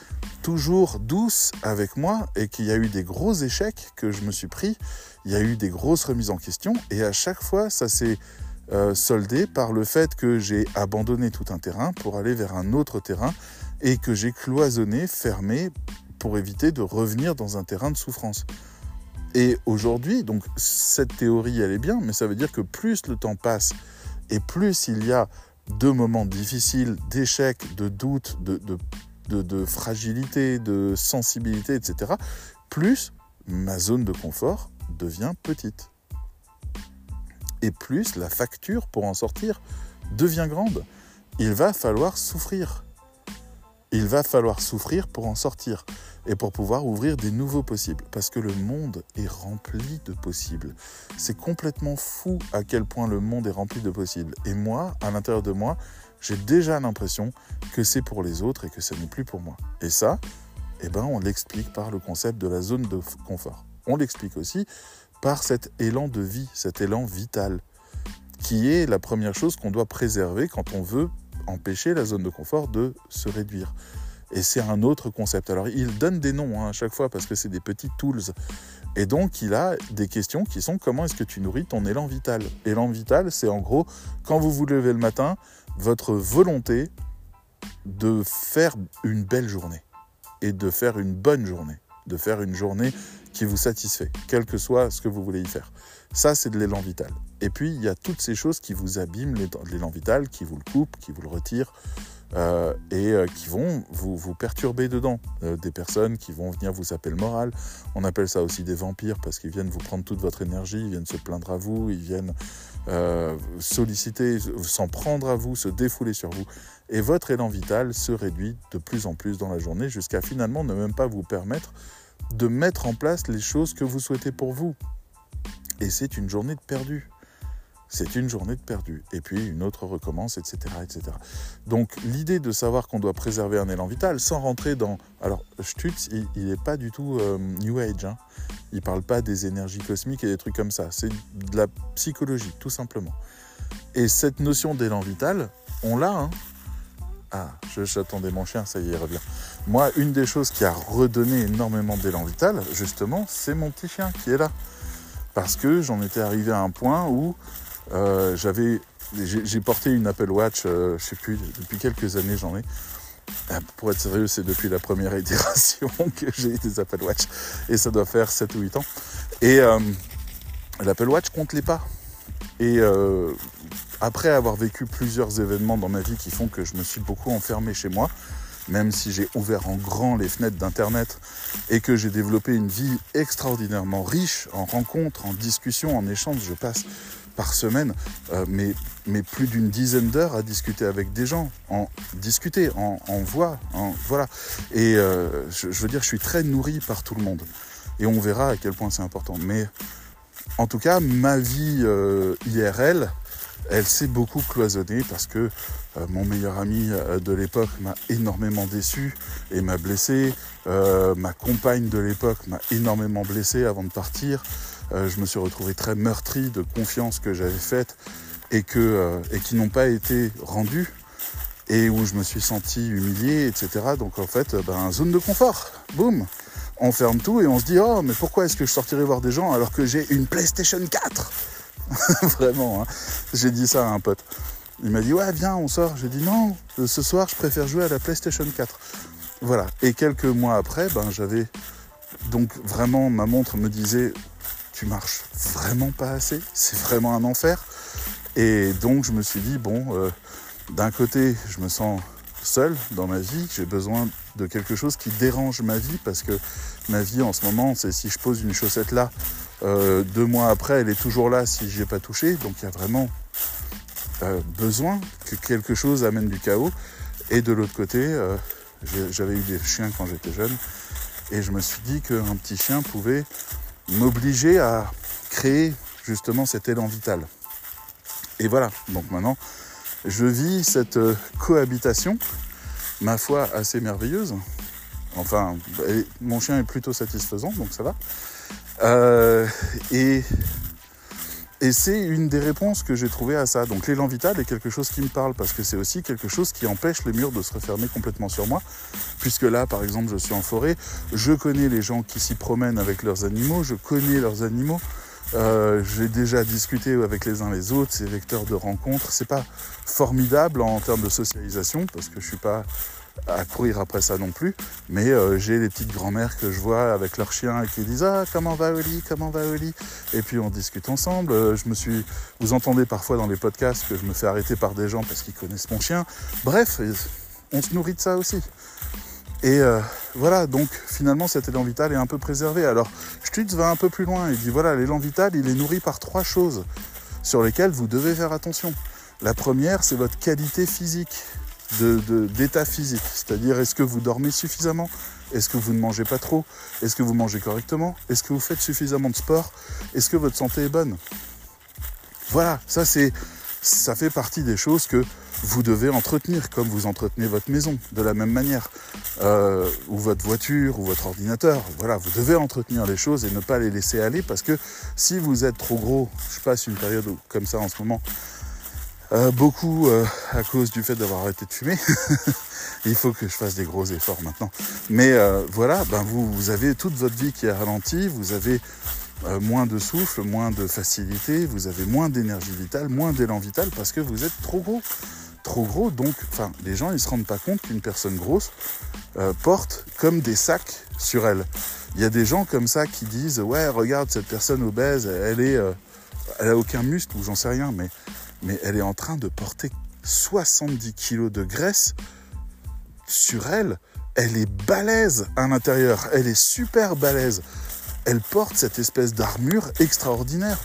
S1: toujours douce avec moi et qu'il y a eu des gros échecs que je me suis pris, il y a eu des grosses remises en question et à chaque fois, ça s'est euh, soldé par le fait que j'ai abandonné tout un terrain pour aller vers un autre terrain et que j'ai cloisonné, fermé pour éviter de revenir dans un terrain de souffrance. Et aujourd'hui, donc cette théorie, elle est bien, mais ça veut dire que plus le temps passe et plus il y a de moments difficiles, d'échecs, de doutes, de, de, de, fragilité, de sensibilité, etc., plus ma zone de confort devient petite et plus la facture pour en sortir devient grande. Il va falloir souffrir. Il va falloir souffrir pour en sortir et pour pouvoir ouvrir des nouveaux possibles. Parce que le monde est rempli de possibles. C'est complètement fou à quel point le monde est rempli de possibles. Et moi, à l'intérieur de moi, j'ai déjà l'impression que c'est pour les autres et que ce n'est plus pour moi. Et ça, eh ben, on l'explique par le concept de la zone de confort. On l'explique aussi par cet élan de vie, cet élan vital, qui est la première chose qu'on doit préserver quand on veut empêcher la zone de confort de se réduire. Et c'est un autre concept. Alors il donne des noms hein, à chaque fois parce que c'est des petits tools. Et donc il a des questions qui sont comment est-ce que tu nourris ton élan vital? Élan vital, c'est en gros quand vous vous levez le matin, votre volonté de faire une belle journée et de faire une bonne journée, de faire une journée qui vous satisfait, quel que soit ce que vous voulez y faire. Ça, c'est de l'élan vital. Et puis, il y a toutes ces choses qui vous abîment l'élan vital, qui vous le coupent, qui vous le retirent, euh, et euh, qui vont vous, perturber dedans. Euh, des personnes qui vont venir vous saper le moral. On appelle ça aussi des vampires parce qu'ils viennent vous prendre toute votre énergie, ils viennent se plaindre à vous, ils viennent solliciter, s'en prendre à vous, se défouler sur vous. Et votre élan vital se réduit de plus en plus dans la journée jusqu'à finalement ne même pas vous permettre de mettre en place les choses que vous souhaitez pour vous. Et c'est une journée de perdu. C'est une journée de perdu. Et puis une autre recommence, etc. etc. Donc l'idée de savoir qu'on doit préserver un élan vital sans rentrer dans... Alors Stutz, il n'est pas du tout euh, New Age. Hein. Il ne parle pas des énergies cosmiques et des trucs comme ça. C'est de la psychologie, tout simplement. Et cette notion d'élan vital, on l'a. Hein. Ah, j'attendais mon chien, ça y est, revient. Moi, une des choses qui a redonné énormément d'élan vital, justement, c'est mon petit chien qui est là. Parce que j'en étais arrivé à un point où euh, j'avais, j'ai porté une Apple Watch, euh, je sais plus, depuis quelques années j'en ai. Euh, pour être sérieux, c'est depuis la première itération que j'ai des Apple Watch. Et ça doit faire 7 ou 8 ans. Et l'Apple Watch compte les pas. Et après avoir vécu plusieurs événements dans ma vie qui font que je me suis beaucoup enfermé chez moi, même si j'ai ouvert en grand les fenêtres d'Internet et que j'ai développé une vie extraordinairement riche en rencontres, en discussions, en échanges, je passe par semaine, euh, mais, plus d'une dizaine d'heures à discuter avec des gens, en discuter, en, voix, voilà. Et euh, je, veux dire, je suis très nourri par tout le monde. Et on verra à quel point c'est important. Mais en tout cas, ma vie euh, IRL, elle s'est beaucoup cloisonnée parce que mon meilleur ami de l'époque m'a énormément déçu et m'a blessé. Ma compagne de l'époque m'a énormément blessé avant de partir. Je me suis retrouvé très meurtri de confiance que j'avais faite et, que, et qui n'ont pas été rendues et où je me suis senti humilié, etc. Donc en fait, ben, zone de confort, boum on ferme tout et on se dit oh mais pourquoi est-ce que je sortirais voir des gens alors que j'ai une PlayStation 4 Vraiment, hein. j'ai dit ça à un pote. Il m'a dit ouais viens on sort. J'ai dit non, ce soir je préfère jouer à la PlayStation 4. Voilà. Et quelques mois après, ben j'avais donc vraiment ma montre me disait tu marches vraiment pas assez, c'est vraiment un enfer. Et donc je me suis dit bon, euh, d'un côté je me sens seul dans ma vie, j'ai besoin de quelque chose qui dérange ma vie parce que ma vie en ce moment c'est si je pose une chaussette là euh, deux mois après, elle est toujours là si je ai pas touché. Donc il y a vraiment euh, besoin que quelque chose amène du chaos. Et de l'autre côté, j'avais eu des chiens quand j'étais jeune. Et je me suis dit qu'un petit chien pouvait m'obliger à créer justement cet élan vital. Et voilà, donc maintenant, je vis cette cohabitation, ma foi, assez merveilleuse, Enfin, mon chien est plutôt satisfaisant, donc ça va. Euh, et et c'est une des réponses que j'ai trouvées à ça. Donc l'élan vital est quelque chose qui me parle parce que c'est aussi quelque chose qui empêche les murs de se refermer complètement sur moi. Puisque là, par exemple, je suis en forêt, je connais les gens qui s'y promènent avec leurs animaux, je connais leurs animaux. Euh, j'ai déjà discuté avec les uns les autres, c'est vecteur de rencontres. C'est pas formidable en termes de socialisation parce que je suis pas à courir après ça non plus. Mais euh, j'ai les petites grand-mères que je vois avec leurs chiens et qui disent Ah, comment va Oli Comment va Oli? Et puis on discute ensemble. Euh, je me suis. Vous entendez parfois dans les podcasts que je me fais arrêter par des gens parce qu'ils connaissent mon chien. Bref, on se nourrit de ça aussi. Et euh, voilà, donc finalement cet élan vital est un peu préservé. Alors Stutz va un peu plus loin. Il dit voilà, l'élan vital, il est nourri par trois choses sur lesquelles vous devez faire attention. La première, c'est votre qualité physique d'état physique. C'est-à-dire, est-ce que vous dormez suffisamment? Est-ce que vous ne mangez pas trop? Est-ce que vous mangez correctement? Est-ce que vous faites suffisamment de sport? Est-ce que votre santé est bonne? Voilà, ça c'est, ça fait partie des choses que vous devez entretenir, comme vous entretenez votre maison, de la même manière, euh, ou votre voiture, ou votre ordinateur. Voilà, vous devez entretenir les choses et ne pas les laisser aller, parce que si vous êtes trop gros, je passe une période comme ça en ce moment, euh, beaucoup euh, à cause du fait d'avoir arrêté de fumer. Il faut que je fasse des gros efforts maintenant. Mais euh, voilà, ben vous, vous, avez toute votre vie qui est ralentie, vous avez moins de souffle, moins de facilité, vous avez moins d'énergie vitale, moins d'élan vital parce que vous êtes trop gros. Trop gros, donc, enfin, les gens ils se rendent pas compte qu'une personne grosse porte comme des sacs sur elle. Il y a des gens comme ça qui disent ouais regarde cette personne obèse, elle est, elle a aucun muscle ou j'en sais rien, mais mais elle est en train de porter 70 kilos de graisse sur elle. Elle est balèze à l'intérieur, elle est super balèze. Elle porte cette espèce d'armure extraordinaire.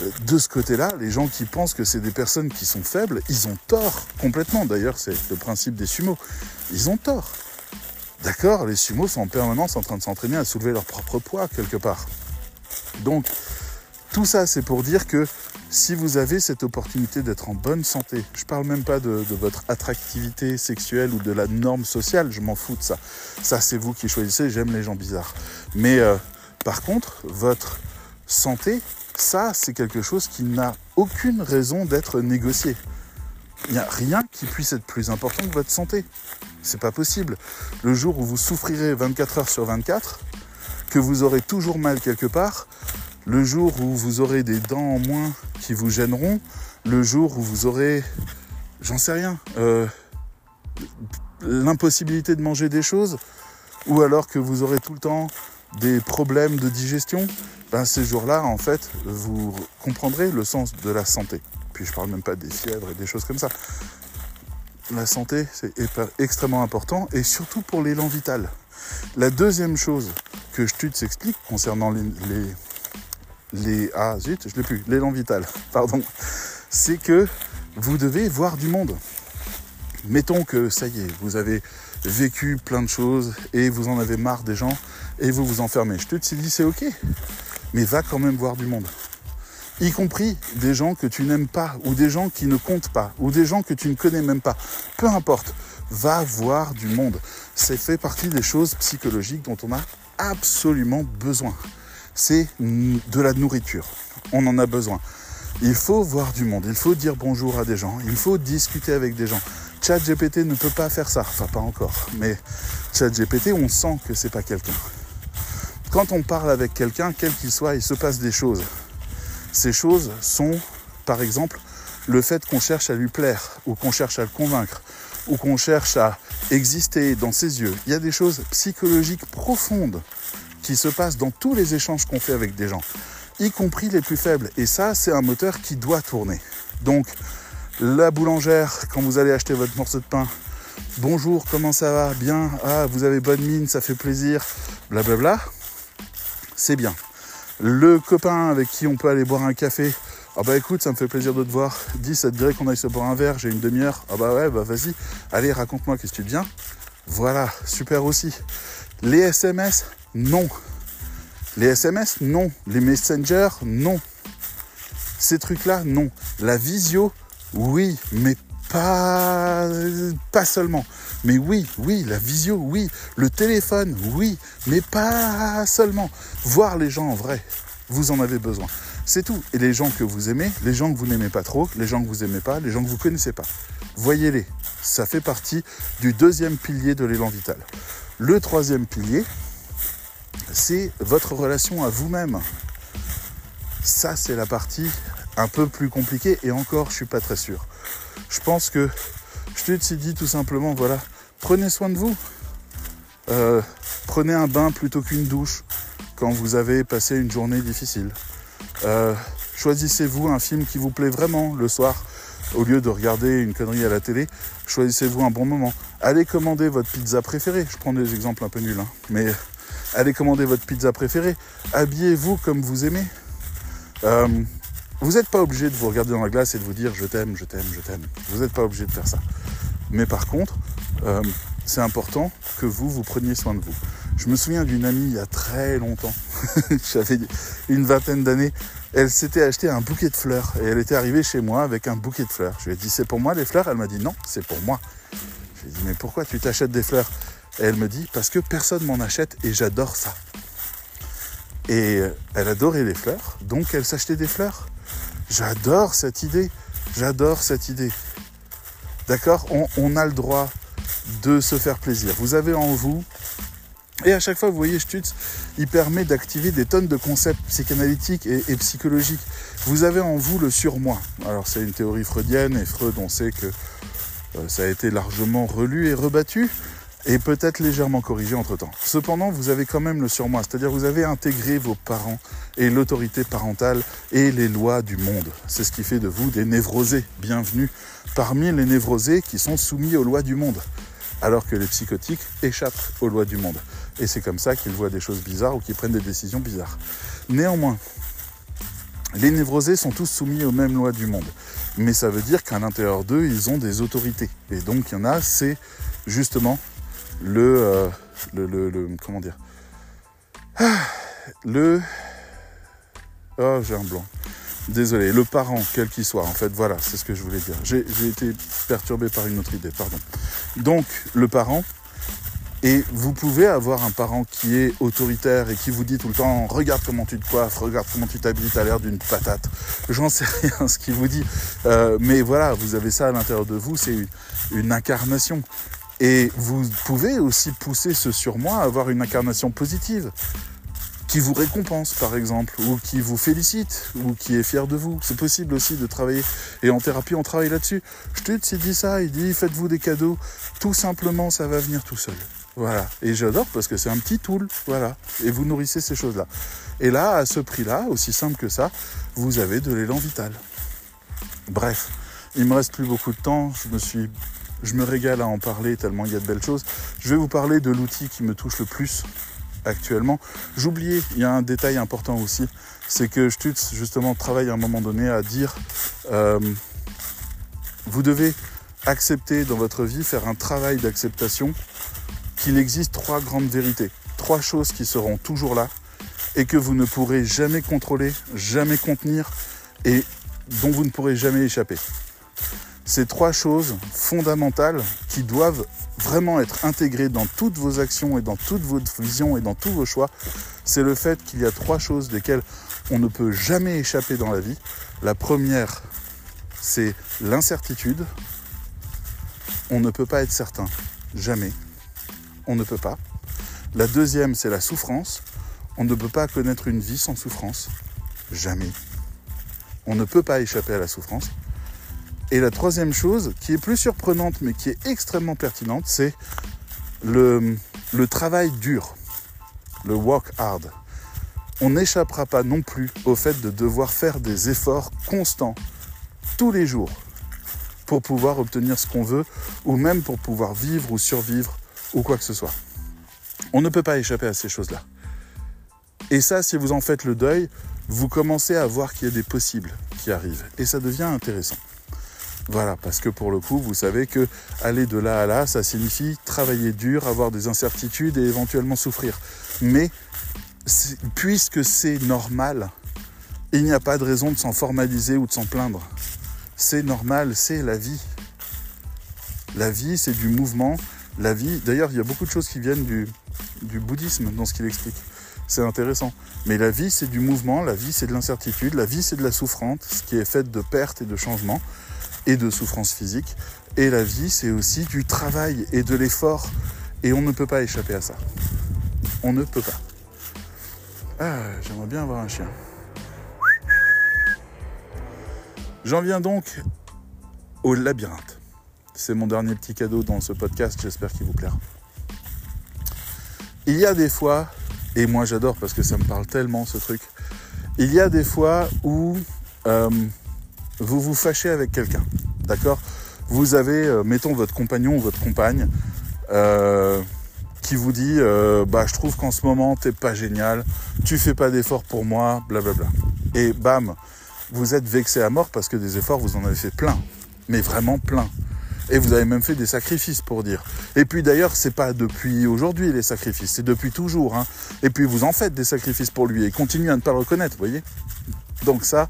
S1: Euh, de ce côté-là, les gens qui pensent que c'est des personnes qui sont faibles, ils ont tort complètement. D'ailleurs, c'est le principe des sumos. Ils ont tort. D'accord Les sumos sont en permanence en train de s'entraîner à soulever leur propre poids quelque part. Donc, tout ça, c'est pour dire que si vous avez cette opportunité d'être en bonne santé, je parle même pas de, votre attractivité sexuelle ou de la norme sociale, je m'en fous de ça. Ça, c'est vous qui choisissez, j'aime les gens bizarres. Mais euh, par contre, votre santé, ça, c'est quelque chose qui n'a aucune raison d'être négocié. Il n'y a rien qui puisse être plus important que votre santé. C'est pas possible. Le jour où vous souffrirez 24 heures sur 24, que vous aurez toujours mal quelque part, le jour où vous aurez des dents en moins qui vous gêneront, le jour où vous aurez, j'en sais rien, euh, l'impossibilité de manger des choses, ou alors que vous aurez tout le temps des problèmes de digestion, ben ces jours-là, en fait, vous comprendrez le sens de la santé. Puis je parle même pas des fièvres et des choses comme ça. La santé, c'est extrêmement important, et surtout pour l'élan vital. La deuxième chose que Stutz s'explique concernant les ah zut, je l'ai plus, l'élan vital, pardon, c'est que vous devez voir du monde. Mettons que ça y est, vous avez vécu plein de choses et vous en avez marre des gens et vous vous enfermez. Je te dis c'est ok, mais va quand même voir du monde. Y compris des gens que tu n'aimes pas ou des gens qui ne comptent pas ou des gens que tu ne connais même pas. Peu importe, va voir du monde. C'est fait partie des choses psychologiques dont on a absolument besoin c'est de la nourriture. On en a besoin. Il faut voir du monde, il faut dire bonjour à des gens, il faut discuter avec des gens. ChatGPT ne peut pas faire ça, enfin pas encore, mais ChatGPT, on sent que c'est pas quelqu'un. Quand on parle avec quelqu'un, quel qu'il soit, il se passe des choses. Ces choses sont, par exemple, le fait qu'on cherche à lui plaire, ou qu'on cherche à le convaincre, ou qu'on cherche à exister dans ses yeux. Il y a des choses psychologiques profondes qui se passe dans tous les échanges qu'on fait avec des gens, y compris les plus faibles. Et ça, c'est un moteur qui doit tourner. Donc, la boulangère, quand vous allez acheter votre morceau de pain, bonjour, comment ça va? Bien, ah, vous avez bonne mine, ça fait plaisir, blablabla, c'est bien. Le copain avec qui on peut aller boire un café, ah bah écoute, ça me fait plaisir de te voir. Dis, ça te dirait qu'on aille se boire un verre, j'ai une demi-heure. Ah bah ouais, bah vas-y. Allez, raconte-moi qu'est-ce que tu deviens. Voilà, super aussi. Les SMS, non. Les SMS, non. Les messengers, non. Ces trucs-là, non. La visio, oui, mais pas, seulement. Mais oui, oui, la visio, oui. Le téléphone, oui. Mais pas seulement. Voir les gens en vrai. Vous en avez besoin. C'est tout. Et les gens que vous aimez, les gens que vous n'aimez pas trop, les gens que vous aimez pas, les gens que vous connaissez pas. Voyez-les. Ça fait partie du deuxième pilier de l'élan vital. Le troisième pilier, c'est votre relation à vous-même. Ça, c'est la partie un peu plus compliquée et encore, je suis pas très sûr. Je pense que je te dit tout simplement, voilà, prenez soin de vous. Euh, prenez un bain plutôt qu'une douche quand vous avez passé une journée difficile. Euh, choisissez-vous un film qui vous plaît vraiment le soir. Au lieu de regarder une connerie à la télé, choisissez-vous un bon moment. Allez commander votre pizza préférée. Je prends des exemples un peu nuls, hein. mais allez commander votre pizza préférée. Habillez-vous comme vous aimez. Euh, vous n'êtes pas obligé de vous regarder dans la glace et de vous dire je t'aime, je t'aime, je t'aime. Vous n'êtes pas obligé de faire ça. Mais par contre, euh, c'est important que vous, vous preniez soin de vous. Je me souviens d'une amie il y a très longtemps, j'avais une vingtaine d'années, elle s'était acheté un bouquet de fleurs et elle était arrivée chez moi avec un bouquet de fleurs. Je lui ai dit c'est pour moi les fleurs? Elle m'a dit non, c'est pour moi. Je lui ai dit mais pourquoi tu t'achètes des fleurs? Et elle me dit parce que personne m'en achète et j'adore ça. Et elle adorait les fleurs, donc elle s'achetait des fleurs. J'adore cette idée, j'adore cette idée. D'accord? On, a le droit de se faire plaisir. Vous avez en vous, et à chaque fois, vous voyez, Stutz, il permet d'activer des tonnes de concepts psychanalytiques et, et, psychologiques. Vous avez en vous le surmoi. Alors c'est une théorie freudienne, et Freud, on sait que euh, ça a été largement relu et rebattu et peut-être légèrement corrigé entre-temps. Cependant, vous avez quand même le surmoi, c'est-à-dire vous avez intégré vos parents et l'autorité parentale et les lois du monde. C'est ce qui fait de vous des névrosés. Bienvenue parmi les névrosés qui sont soumis aux lois du monde, alors que les psychotiques échappent aux lois du monde. Et c'est comme ça qu'ils voient des choses bizarres ou qu'ils prennent des décisions bizarres. Néanmoins, les névrosés sont tous soumis aux mêmes lois du monde. Mais ça veut dire qu'à l'intérieur d'eux, ils ont des autorités. Et donc, il y en a, c'est justement euh, le, comment dire? Ah, le oh j'ai un blanc désolé le parent quel qu'il soit en fait voilà c'est ce que je voulais dire j'ai été perturbé par une autre idée pardon donc le parent et vous pouvez avoir un parent qui est autoritaire et qui vous dit tout le temps regarde comment tu te coiffes, regarde comment tu t'habilles, t'as l'air d'une patate. J'en sais rien ce qu'il vous dit. Euh, mais voilà, vous avez ça à l'intérieur de vous, c'est une, incarnation. Et vous pouvez aussi pousser ce surmoi à avoir une incarnation positive qui vous récompense par exemple, ou qui vous félicite, ou qui est fier de vous. C'est possible aussi de travailler. Et en thérapie, on travaille là-dessus. Stutz, il dit ça, il dit faites-vous des cadeaux. Tout simplement, ça va venir tout seul. Voilà. Et j'adore parce que c'est un petit tool. Voilà. Et vous nourrissez ces choses-là. Et là, à ce prix-là, aussi simple que ça, vous avez de l'élan vital. Bref, il me reste plus beaucoup de temps. Je me suis je me régale à en parler tellement il y a de belles choses. Je vais vous parler de l'outil qui me touche le plus actuellement. J'oubliais, il y a un détail important aussi, c'est que Stutz justement travaille à un moment donné à dire euh, vous devez accepter dans votre vie, faire un travail d'acceptation qu'il existe trois grandes vérités, trois choses qui seront toujours là et que vous ne pourrez jamais contrôler, jamais contenir et dont vous ne pourrez jamais échapper ces trois choses fondamentales qui doivent vraiment être intégrées dans toutes vos actions et dans toute votre vision et dans tous vos choix, c'est le fait qu'il y a trois choses desquelles on ne peut jamais échapper dans la vie. La première, c'est l'incertitude. On ne peut pas être certain. Jamais. On ne peut pas. La deuxième, c'est la souffrance. On ne peut pas connaître une vie sans souffrance. Jamais. On ne peut pas échapper à la souffrance. Et la troisième chose, qui est plus surprenante mais qui est extrêmement pertinente, c'est le, travail dur, le work hard. On n'échappera pas non plus au fait de devoir faire des efforts constants tous les jours pour pouvoir obtenir ce qu'on veut ou même pour pouvoir vivre ou survivre ou quoi que ce soit. On ne peut pas échapper à ces choses-là. Et ça, si vous en faites le deuil, vous commencez à voir qu'il y a des possibles qui arrivent. Et ça devient intéressant. Voilà, parce que pour le coup, vous savez que aller de là à là, ça signifie travailler dur, avoir des incertitudes et éventuellement souffrir. Mais puisque c'est normal, il n'y a pas de raison de s'en formaliser ou de s'en plaindre. C'est normal, c'est la vie. La vie, c'est du mouvement, La vie, d'ailleurs, il y a beaucoup de choses qui viennent du, du bouddhisme dans ce qu'il explique. C'est intéressant. Mais la vie, c'est du mouvement, la vie, c'est de l'incertitude, la vie, c'est de la souffrance, ce qui est fait de pertes et de changements et de souffrances physiques. Et la vie, c'est aussi du travail et de l'effort. Et on ne peut pas échapper à ça. On ne peut pas. Ah, j'aimerais bien avoir un chien. J'en viens donc au labyrinthe. C'est mon dernier petit cadeau dans ce podcast, j'espère qu'il vous plaira. Il y a des fois, et moi j'adore parce que ça me parle tellement ce truc, il y a des fois où euh, vous vous fâchez avec quelqu'un, d'accord? Vous avez, euh, mettons votre compagnon ou votre compagne, euh, qui vous dit bah je trouve qu'en ce moment t'es pas génial, tu fais pas d'efforts pour moi, blablabla. Et bam, vous êtes vexé à mort parce que des efforts vous en avez fait plein, mais vraiment plein. Et vous avez même fait des sacrifices pour dire. Et puis d'ailleurs, c'est pas depuis aujourd'hui les sacrifices, c'est depuis toujours. Hein. Et puis vous en faites des sacrifices pour lui et continuez à ne pas le reconnaître, voyez? Donc ça,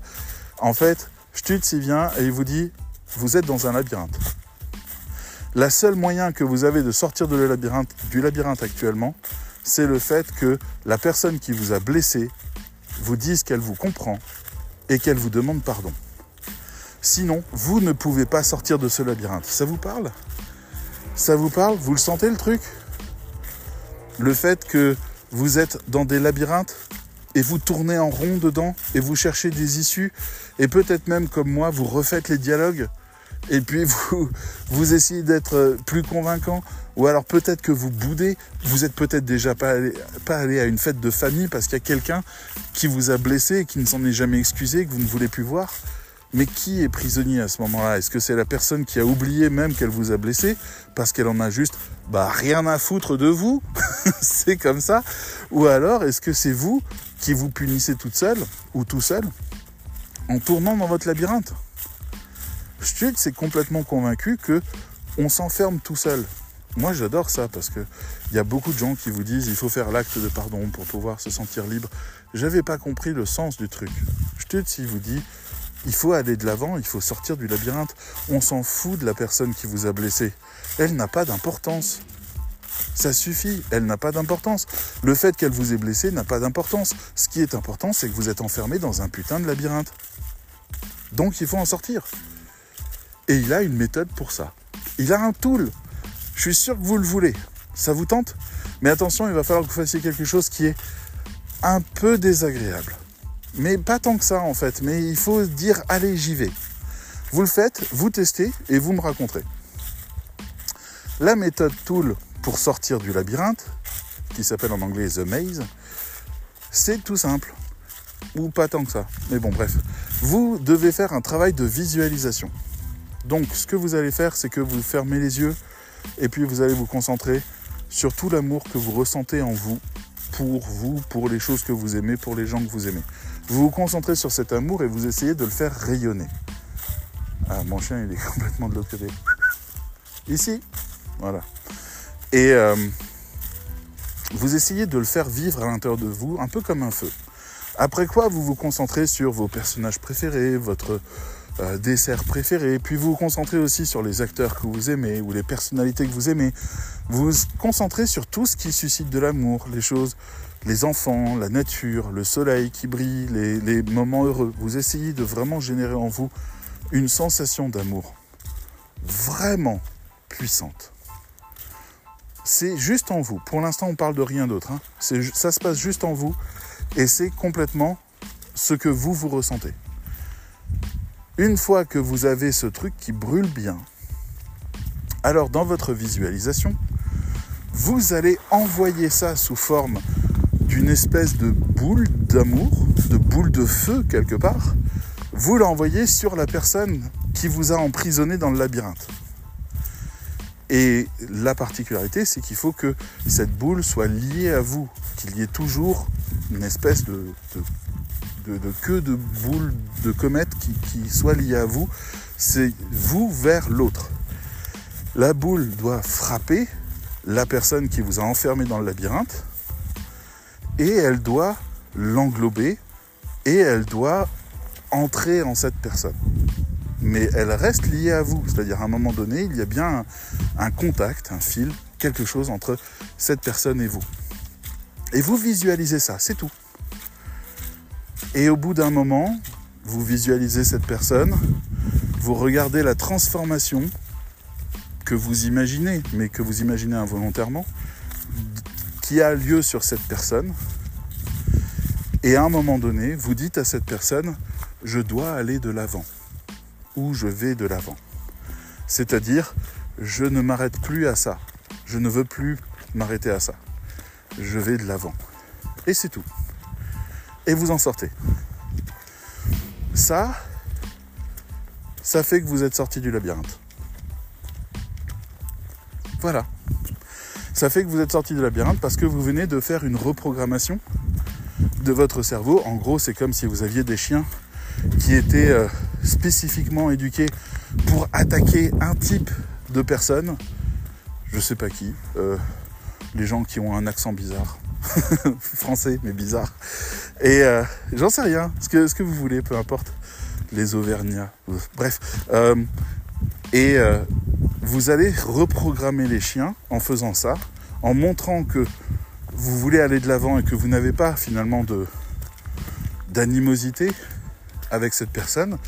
S1: en fait, Stutz y vient et il vous dit, vous êtes dans un labyrinthe. La seule moyen que vous avez de sortir de labyrinthe, du labyrinthe actuellement, c'est le fait que la personne qui vous a blessé vous dise qu'elle vous comprend et qu'elle vous demande pardon. Sinon, vous ne pouvez pas sortir de ce labyrinthe. Ça vous parle? Ça vous parle? Vous le sentez le truc? Le fait que vous êtes dans des labyrinthes? Et vous tournez en rond dedans et vous cherchez des issues. Et peut-être même comme moi, vous refaites les dialogues. Et puis vous, vous essayez d'être plus convaincant, ou alors peut-être que vous boudez, vous êtes peut-être déjà pas allé, pas allé à une fête de famille parce qu'il y a quelqu'un qui vous a blessé et qui ne s'en est jamais excusé, que vous ne voulez plus voir. Mais qui est prisonnier à ce moment-là? Est-ce que c'est la personne qui a oublié même qu'elle vous a blessé parce qu'elle en a juste bah, rien à foutre de vous? C'est comme ça? Ou alors est-ce que c'est vous qui vous punissez toute seule ou tout seul en tournant dans votre labyrinthe Stutz est complètement convaincu que on s'enferme tout seul. Moi, j'adore ça parce que il y a beaucoup de gens qui vous disent il faut faire l'acte de pardon pour pouvoir se sentir libre. J'avais pas compris le sens du truc. Stutz, il vous dit il faut aller de l'avant, il faut sortir du labyrinthe. On s'en fout de la personne qui vous a blessé. Elle n'a pas d'importance. Ça suffit, elle n'a pas d'importance. Le fait qu'elle vous ait blessé n'a pas d'importance. Ce qui est important, c'est que vous êtes enfermé dans un putain de labyrinthe. Donc il faut en sortir. Et il a une méthode pour ça. Il a un tool. Je suis sûr que vous le voulez. Ça vous tente? Mais attention, il va falloir que vous fassiez quelque chose qui est un peu désagréable. Mais pas tant que ça en fait. Mais il faut dire allez, j'y vais. Vous le faites, vous testez et vous me raconterez. La méthode tool pour sortir du labyrinthe, qui s'appelle en anglais The Maze, c'est tout simple. Ou pas tant que ça. Mais bon, bref. Vous devez faire un travail de visualisation. Donc ce que vous allez faire, c'est que vous fermez les yeux et puis vous allez vous concentrer sur tout l'amour que vous ressentez en vous, pour vous, pour les choses que vous aimez, pour les gens que vous aimez. Vous vous concentrez sur cet amour et vous essayez de le faire rayonner. Ah, mon chien, il est complètement de l'autre côté. Ici. Voilà. Et euh, vous essayez de le faire vivre à l'intérieur de vous, un peu comme un feu. Après quoi, vous vous concentrez sur vos personnages préférés, votre euh, dessert préféré, puis vous vous concentrez aussi sur les acteurs que vous aimez ou les personnalités que vous aimez. Vous vous concentrez sur tout ce qui suscite de l'amour, les choses, les enfants, la nature, le soleil qui brille, les, les moments heureux. Vous essayez de vraiment générer en vous une sensation d'amour vraiment puissante. C'est juste en vous. Pour l'instant, on parle de rien d'autre. Hein. Ça se passe juste en vous et c'est complètement ce que vous vous ressentez. Une fois que vous avez ce truc qui brûle bien, alors dans votre visualisation, vous allez envoyer ça sous forme d'une espèce de boule d'amour, de boule de feu quelque part. Vous l'envoyez sur la personne qui vous a emprisonné dans le labyrinthe. Et la particularité, c'est qu'il faut que cette boule soit liée à vous, qu'il y ait toujours une espèce de, queue de boule de comète qui, qui soit liée à vous. C'est vous vers l'autre. La boule doit frapper la personne qui vous a enfermé dans le labyrinthe et elle doit l'englober et elle doit entrer en cette personne. Mais elle reste liée à vous, c'est-à-dire à un moment donné, il y a bien un, contact, un fil quelque chose entre cette personne et vous. Et vous visualisez ça, c'est tout. Et au bout d'un moment, vous visualisez cette personne, vous regardez la transformation que vous imaginez, mais que vous imaginez involontairement, qui a lieu sur cette personne. Et à un moment donné, vous dites à cette personne, je dois aller de l'avant, ou je vais de l'avant. C'est-à-dire, je ne m'arrête plus à ça, je ne veux plus m'arrêter à ça, je vais de l'avant. Et c'est tout. Et vous en sortez. Ça, ça fait que vous êtes sorti du labyrinthe. Voilà. Ça fait que vous êtes sorti du labyrinthe parce que vous venez de faire une reprogrammation de votre cerveau. En gros, c'est comme si vous aviez des chiens qui étaient euh, spécifiquement éduqués pour attaquer un type de personne. Je sais pas qui. Euh, les gens qui ont un accent bizarre. Français, mais bizarre. Et euh, j'en sais rien. Ce que, ce que vous voulez, peu importe. Les Auvergnats. Bref. et vous allez reprogrammer les chiens en faisant ça, en montrant que vous voulez aller de l'avant et que vous n'avez pas finalement de d'animosité avec cette personne,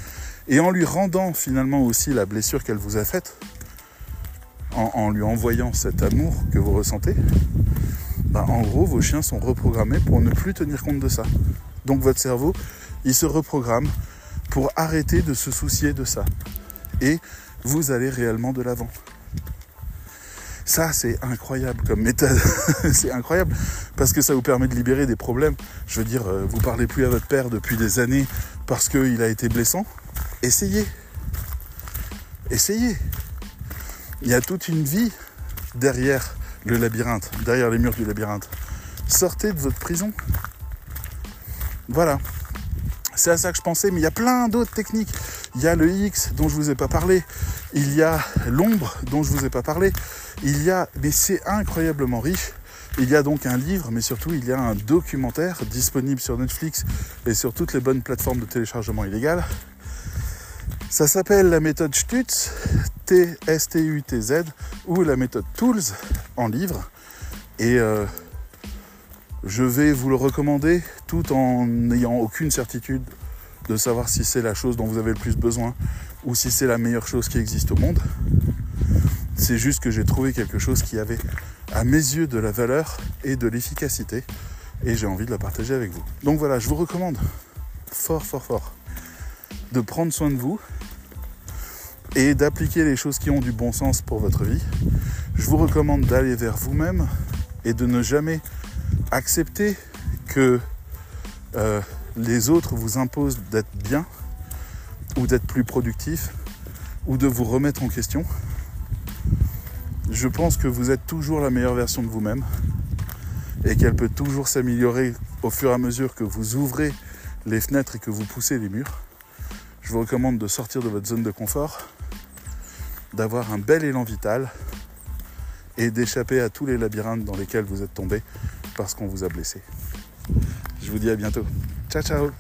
S1: et en lui rendant finalement aussi la blessure qu'elle vous a faite, en, lui envoyant cet amour que vous ressentez, bah, en gros, vos chiens sont reprogrammés pour ne plus tenir compte de ça. Donc votre cerveau, il se reprogramme pour arrêter de se soucier de ça. Et vous allez réellement de l'avant. Ça, c'est incroyable comme méthode. c'est incroyable parce que ça vous permet de libérer des problèmes. Je veux dire, euh, vous parlez plus à votre père depuis des années parce qu'il a été blessant. Essayez. Essayez. Il y a toute une vie derrière le labyrinthe, derrière les murs du labyrinthe. Sortez de votre prison. Voilà. C'est à ça que je pensais, mais il y a plein d'autres techniques. Il y a le X dont je vous ai pas parlé. Il y a l'ombre dont je vous ai pas parlé. Il y a, mais c'est incroyablement riche. Il y a donc un livre, mais surtout il y a un documentaire disponible sur Netflix et sur toutes les bonnes plateformes de téléchargement illégal. Ça s'appelle la méthode Stutz, T-S-T-U-T-Z, ou la méthode Tools en livre. Et euh, je vais vous le recommander tout en n'ayant aucune certitude de savoir si c'est la chose dont vous avez le plus besoin ou si c'est la meilleure chose qui existe au monde. C'est juste que j'ai trouvé quelque chose qui avait à mes yeux de la valeur et de l'efficacité et j'ai envie de la partager avec vous. Donc voilà, je vous recommande fort fort fort de prendre soin de vous et d'appliquer les choses qui ont du bon sens pour votre vie. Je vous recommande d'aller vers vous-même et de ne jamais accepter que euh, les autres vous imposent d'être bien ou d'être plus productif ou de vous remettre en question. Je pense que vous êtes toujours la meilleure version de vous-même et qu'elle peut toujours s'améliorer au fur et à mesure que vous ouvrez les fenêtres et que vous poussez les murs. Je vous recommande de sortir de votre zone de confort, d'avoir un bel élan vital et d'échapper à tous les labyrinthes dans lesquels vous êtes tombé parce qu'on vous a blessé. Je vous dis à bientôt. Ciao ciao